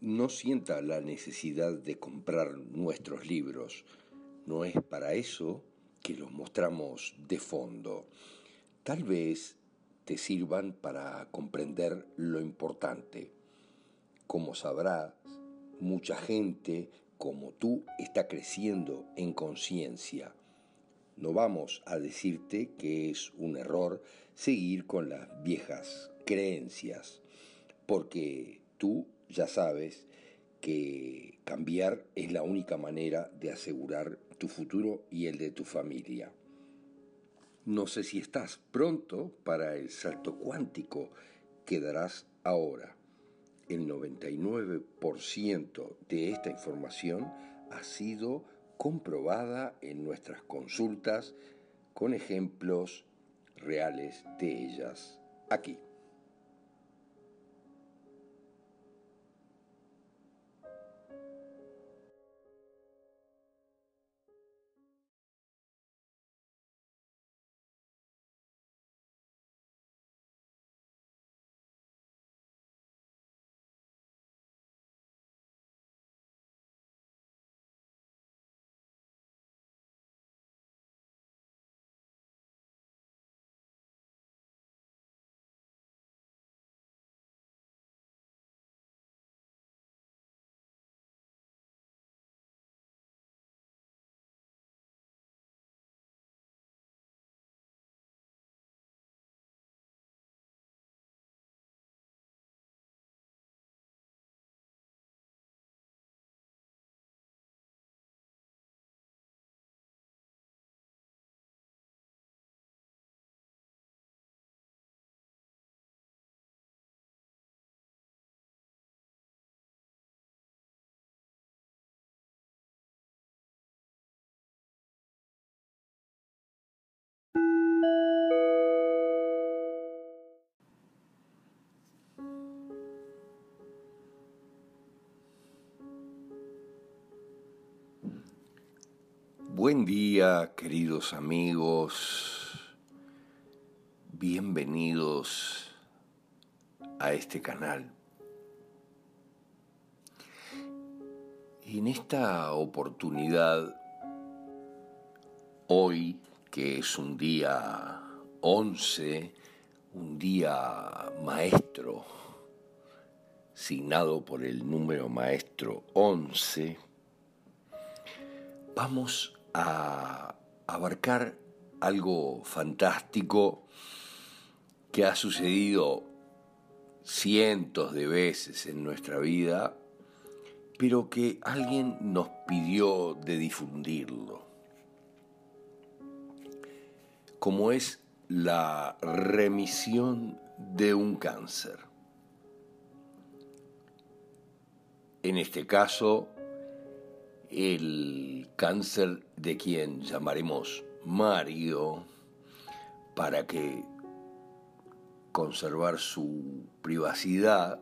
no sienta la necesidad de comprar nuestros libros. No es para eso que los mostramos de fondo. Tal vez te sirvan para comprender lo importante. Como sabrás, mucha gente como tú está creciendo en conciencia. No vamos a decirte que es un error seguir con las viejas creencias, porque tú ya sabes que cambiar es la única manera de asegurar tu futuro y el de tu familia. No sé si estás pronto para el salto cuántico que darás ahora. El 99% de esta información ha sido comprobada en nuestras consultas con ejemplos reales de ellas aquí. Buen día, queridos amigos. Bienvenidos a este canal. En esta oportunidad, hoy, que es un día 11, un día maestro, signado por el número maestro 11, vamos a abarcar algo fantástico que ha sucedido cientos de veces en nuestra vida, pero que alguien nos pidió de difundirlo, como es la remisión de un cáncer. En este caso, el cáncer de quien llamaremos Mario para que conservar su privacidad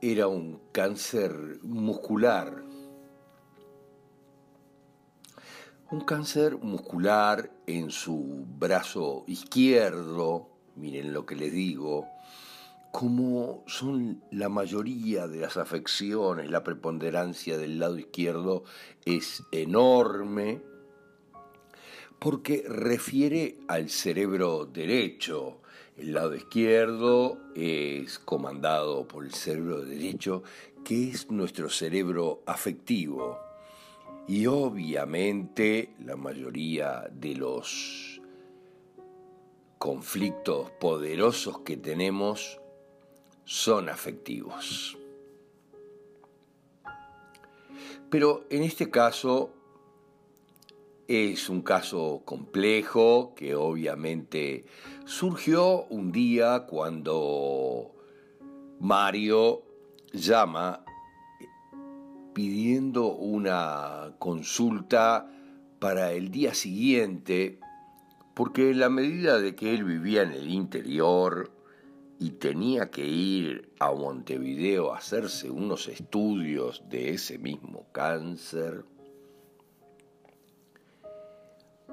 era un cáncer muscular. Un cáncer muscular en su brazo izquierdo, miren lo que les digo, como son la mayoría de las afecciones, la preponderancia del lado izquierdo es enorme, porque refiere al cerebro derecho. El lado izquierdo es comandado por el cerebro derecho, que es nuestro cerebro afectivo. Y obviamente la mayoría de los conflictos poderosos que tenemos son afectivos. Pero en este caso es un caso complejo que obviamente surgió un día cuando Mario llama pidiendo una consulta para el día siguiente, porque en la medida de que él vivía en el interior, y tenía que ir a Montevideo a hacerse unos estudios de ese mismo cáncer,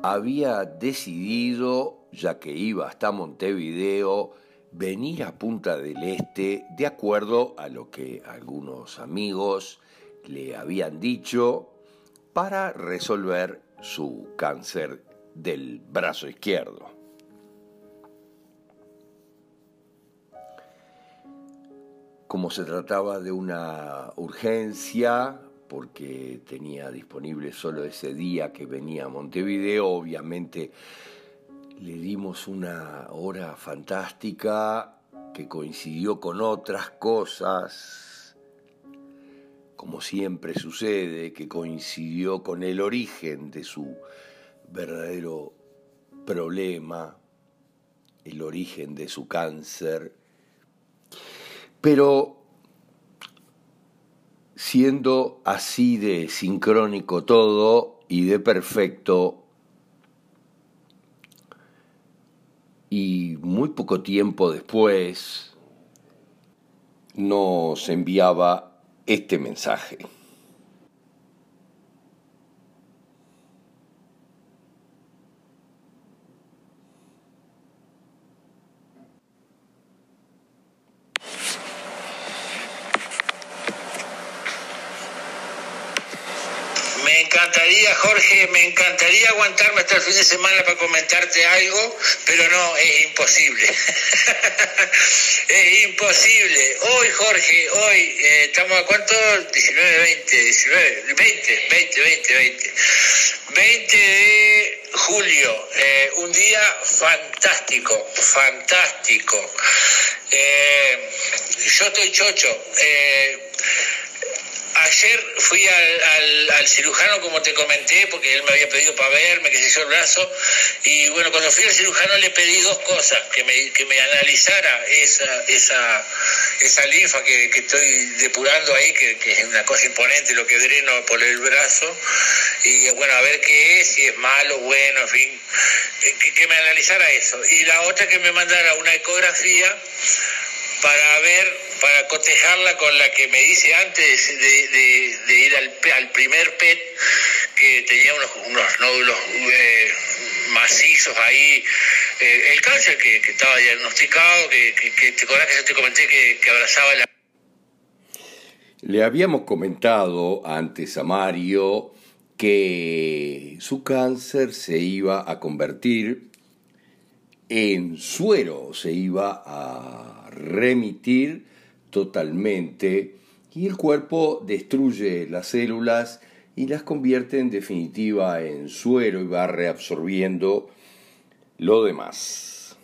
había decidido, ya que iba hasta Montevideo, venir a Punta del Este de acuerdo a lo que algunos amigos le habían dicho para resolver su cáncer del brazo izquierdo. Como se trataba de una urgencia, porque tenía disponible solo ese día que venía a Montevideo, obviamente le dimos una hora fantástica que coincidió con otras cosas, como siempre sucede, que coincidió con el origen de su verdadero problema, el origen de su cáncer, pero siendo así de sincrónico todo y de perfecto, y muy poco tiempo después nos enviaba este mensaje. Encantaría, Jorge, me encantaría aguantarme hasta el fin de semana para comentarte algo, pero no, es imposible. es imposible. Hoy, Jorge, hoy, eh, ¿estamos a cuánto? 19, 20, 19, 20, 20, 20, 20. 20 de julio, eh, un día fantástico, fantástico. Eh, yo estoy chocho. Ayer fui al, cirujano, como te comenté, porque él me había pedido para verme, que se hizo el brazo. Y bueno, cuando fui al cirujano le pedí dos cosas: que me, que me analizara esa, esa, esa linfa que, estoy depurando ahí, que, es una cosa imponente lo que dreno por el brazo. Y bueno, a ver qué es, si es malo, bueno, en fin, que, que me analizara eso. Y la otra que me mandara una ecografía para ver para cotejarla con la que me dice antes de, ir al, primer PET, que tenía unos, nódulos eh, macizos ahí, eh, el cáncer que, estaba diagnosticado, que, te acordás que yo te comenté que, abrazaba la... Le habíamos comentado antes a Mario que su cáncer se iba a convertir en suero, se iba a remitir totalmente y el cuerpo destruye las células y las convierte en definitiva en suero y va reabsorbiendo lo demás.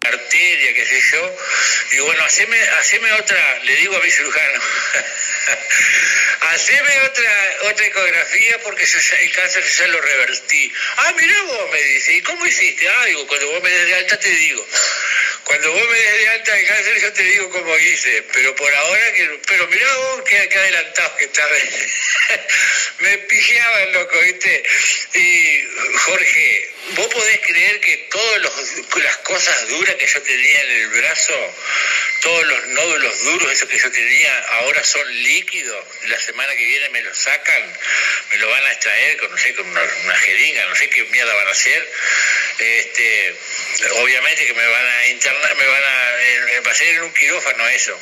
Arteria, qué sé yo, y bueno, haceme, haceme otra, le digo a mi cirujano, haceme otra, otra ecografía porque el cáncer ya lo revertí. Ah, mira vos, me dice, ¿y cómo hiciste? Ah, digo, cuando vos me des de alta te digo. Cuando vos me des de alta de cáncer, yo te digo cómo hice, pero por ahora, que, pero mirá vos qué, adelantado que estaba. me pijeaban, loco, ¿viste? Y Jorge, ¿vos podés creer que todas las cosas duras que yo tenía en el brazo, todos los nódulos duros, esos que yo tenía, ahora son líquidos? La semana que viene me los sacan, me lo van a extraer con, no sé, con una, una jeringa, no sé qué mierda van a hacer. Este, obviamente que me van a internar, me van a, eh, va a ser en un quirófano eso.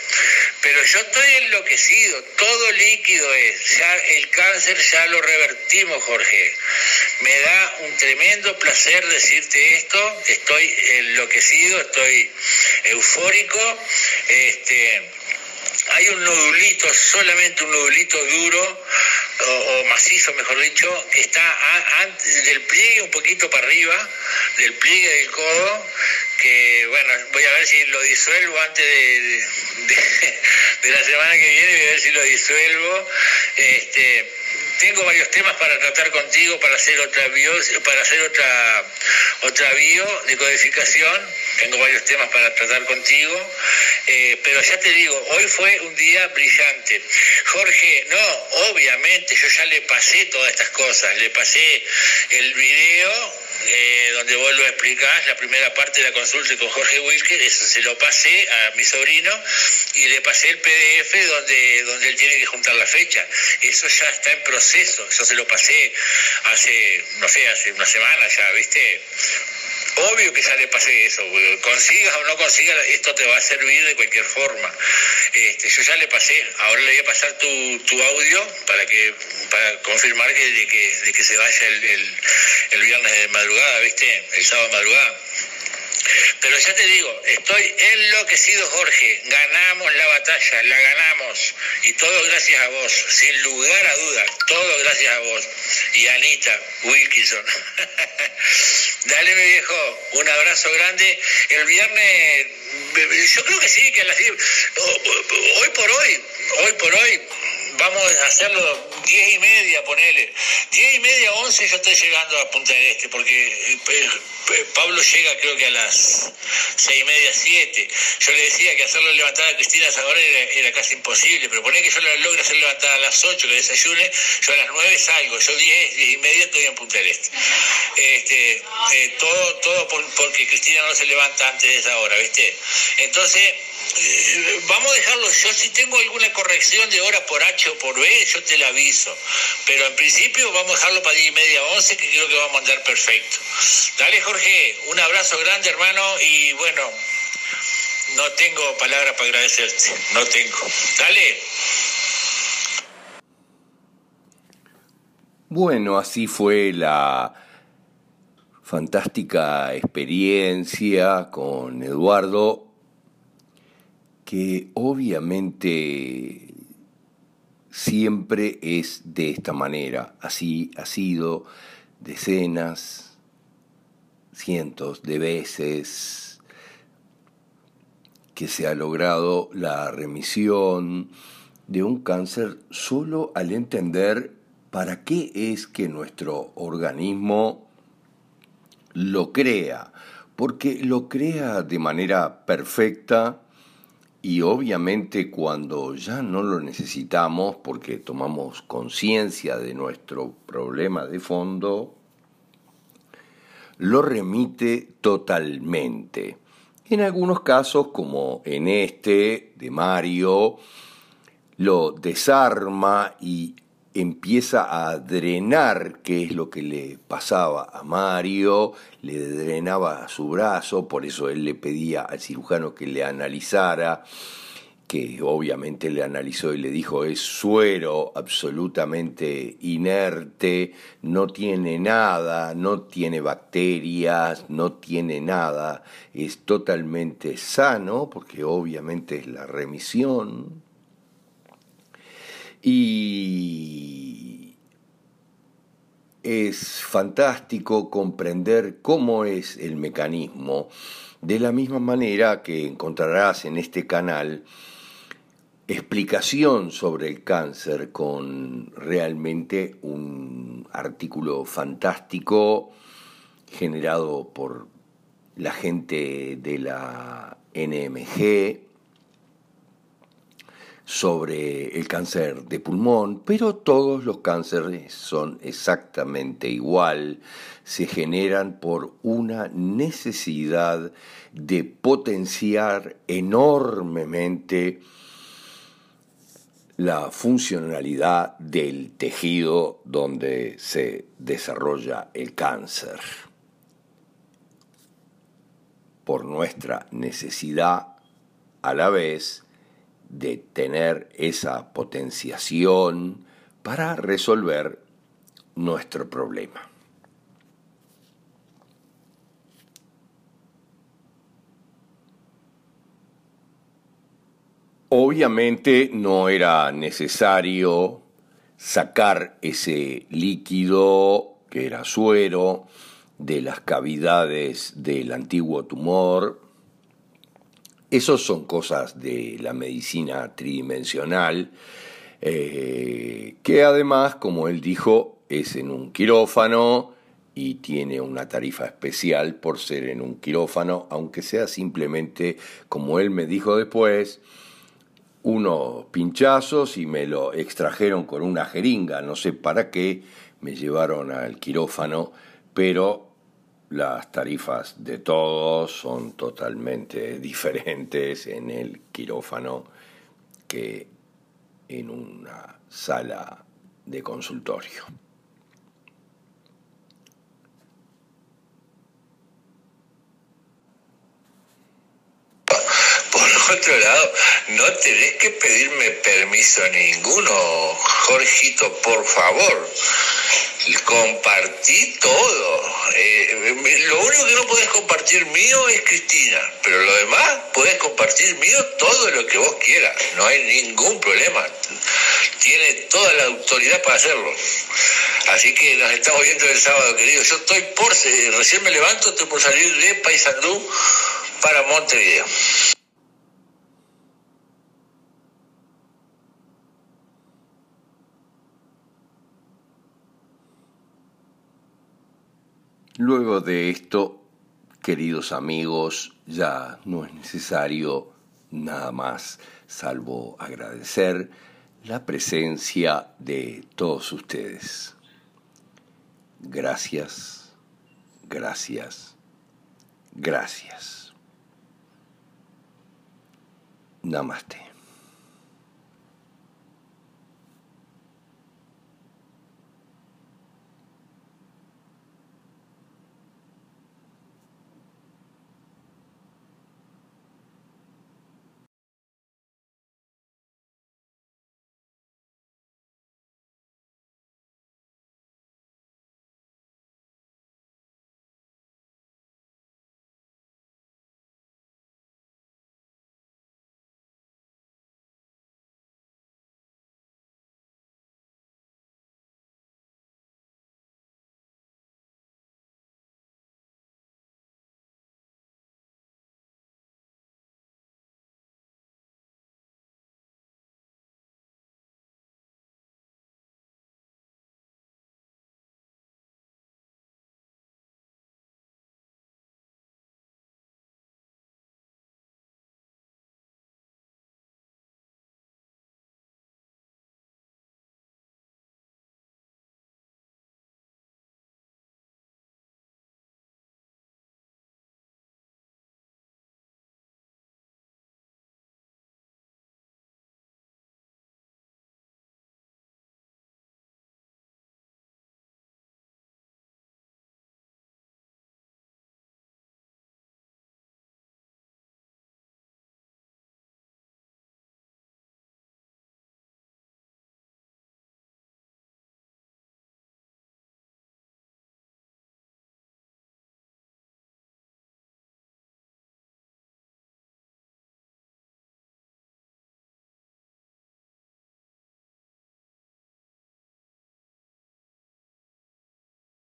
Pero yo estoy enloquecido, todo líquido es, ya el cáncer ya lo revertimos, Jorge. Me da un tremendo placer decirte esto, estoy enloquecido, estoy eufórico, este hay un nodulito, solamente un nodulito duro, o, macizo mejor dicho, que está del pliegue un poquito para arriba, del pliegue del codo, que bueno, voy a ver si lo disuelvo antes de, la semana que viene, voy a ver si lo disuelvo. Este, tengo varios temas para tratar contigo para hacer otra bio, para hacer otra otra bio de codificación. Tengo varios temas para tratar contigo. Eh, pero ya te digo hoy fue un día brillante. Jorge no obviamente yo ya le pasé todas estas cosas. Le pasé el video eh, donde vos lo explicás, la primera parte de la consulta con Jorge Wilker, eso se lo pasé a mi sobrino y le pasé el PDF donde, donde él tiene que juntar la fecha. Eso ya está en proceso, eso se lo pasé hace, no sé, hace una semana ya, ¿viste? Obvio que ya le pasé eso, consigas o no consigas, esto te va a servir de cualquier forma. Este, yo ya le pasé, ahora le voy a pasar tu, tu audio para que para confirmar que, de, que, de que se vaya el, el, el viernes de madrugada, ¿viste? El sábado de madrugada. Pero ya te digo, estoy enloquecido, Jorge. Ganamos la batalla, la ganamos. Y todo gracias a vos, sin lugar a dudas. Todo gracias a vos. Y Anita Wilkinson. Dale, mi viejo, un abrazo grande. El viernes, yo creo que sí, que a las hoy por hoy, hoy por hoy, vamos a hacerlo diez y media, ponele. Diez y media, once, yo estoy llegando a Punta del Este, porque eh, eh, Pablo llega creo que a las seis y media, siete. Yo le decía que hacerlo levantar a Cristina Zagora era, casi imposible, pero poner que yo la logre hacer levantar a las ocho, que desayune, yo a las nueve salgo, yo diez, diez y media estoy en Punta del Este. este eh, todo todo porque Cristina no se levanta antes de esa hora, ¿viste? Entonces, vamos a dejarlo, yo si tengo alguna corrección de hora por H o por B, yo te la aviso. Pero en principio vamos a dejarlo para 10 y media, 11, que creo que vamos a andar perfecto. Dale, Jorge, un abrazo grande, hermano, y bueno, no tengo palabras para agradecerte, no tengo. Dale. Bueno, así fue la fantástica experiencia con Eduardo que obviamente siempre es de esta manera. Así ha sido decenas, cientos de veces que se ha logrado la remisión de un cáncer solo al entender para qué es que nuestro organismo lo crea, porque lo crea de manera perfecta, y obviamente cuando ya no lo necesitamos porque tomamos conciencia de nuestro problema de fondo, lo remite totalmente. En algunos casos, como en este de Mario, lo desarma y empieza a drenar qué es lo que le pasaba a Mario, le drenaba su brazo, por eso él le pedía al cirujano que le analizara, que obviamente le analizó y le dijo es suero absolutamente inerte, no tiene nada, no tiene bacterias, no tiene nada, es totalmente sano, porque obviamente es la remisión y es fantástico comprender cómo es el mecanismo, de la misma manera que encontrarás en este canal explicación sobre el cáncer con realmente un artículo fantástico generado por la gente de la NMG, sobre el cáncer de pulmón, pero todos los cánceres son exactamente igual, se generan por una necesidad de potenciar enormemente la funcionalidad del tejido donde se desarrolla el cáncer. Por nuestra necesidad a la vez de tener esa potenciación para resolver nuestro problema. Obviamente no era necesario sacar ese líquido que era suero de las cavidades del antiguo tumor esas son cosas de la medicina tridimensional, eh, que además, como él dijo, es en un quirófano y tiene una tarifa especial por ser en un quirófano, aunque sea simplemente, como él me dijo después, unos pinchazos y me lo extrajeron con una jeringa, no sé para qué, me llevaron al quirófano, pero las tarifas de todos son totalmente diferentes en el quirófano que en una sala de consultorio. Por otro lado, no tenés que pedirme permiso ninguno, Jorgito, por favor Compartí todo. Eh, lo único que no podés compartir mío es Cristina, pero lo demás podés compartir mío todo lo que vos quieras. No hay ningún problema. Tiene toda la autoridad para hacerlo. Así que nos estamos viendo el sábado, querido. Yo estoy por, recién me levanto, estoy por salir de Paysandú para Montevideo. Luego de esto, queridos amigos, ya no es necesario nada más, salvo agradecer la presencia de todos ustedes. Gracias, gracias, gracias. Namaste.